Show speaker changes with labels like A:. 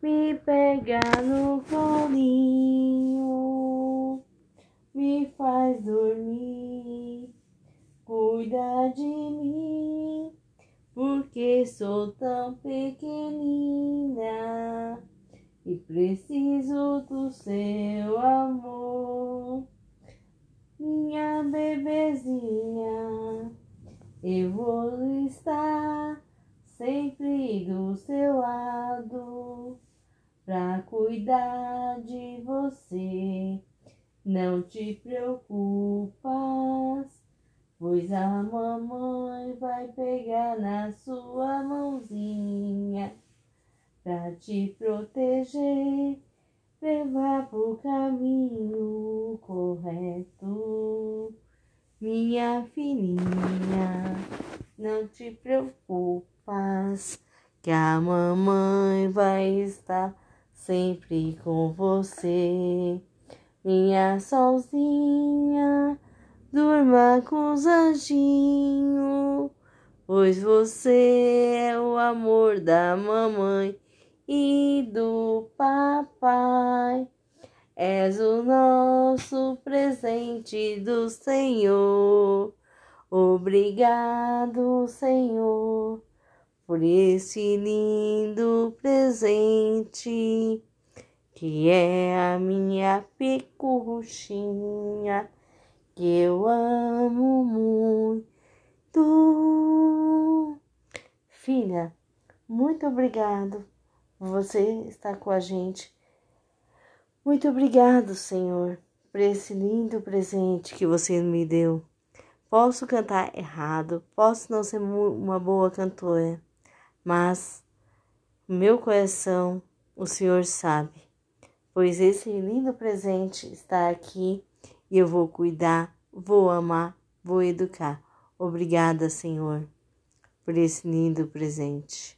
A: Me pega no colinho, me faz dormir, cuida de mim, porque sou tão pequenina e preciso do seu amor. Minha bebezinha, eu vou estar sempre do seu lado pra cuidar de você. Não te preocupas, pois a mamãe vai pegar na sua mãozinha pra te proteger, levar pro caminho correto. Minha filhinha, não te preocupas, que a mamãe vai estar sempre com você. Minha solzinha, durma com os anjinhos, pois você é o amor da mamãe e do papai. És o nosso presente do Senhor. Obrigado, Senhor, por esse lindo presente que é a minha pecuchinha que eu amo muito. Filha, muito obrigado você estar com a gente. Muito obrigado, Senhor, por esse lindo presente que você me deu. Posso cantar errado, posso não ser uma boa cantora, mas meu coração o Senhor sabe, pois esse lindo presente está aqui e eu vou cuidar, vou amar, vou educar. Obrigada, Senhor, por esse lindo presente.